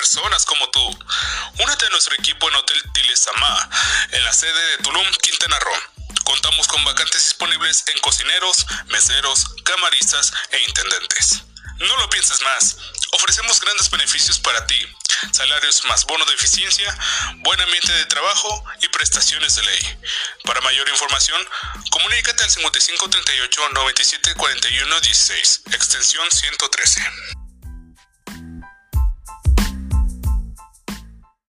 personas como tú. Únete a nuestro equipo en Hotel Tilesama, en la sede de Tulum, Quintana Roo. Contamos con vacantes disponibles en cocineros, meseros, camaristas e intendentes. No lo pienses más. Ofrecemos grandes beneficios para ti. Salarios más bono de eficiencia, buen ambiente de trabajo y prestaciones de ley. Para mayor información, comunícate al 5538 97 41 16, extensión 113.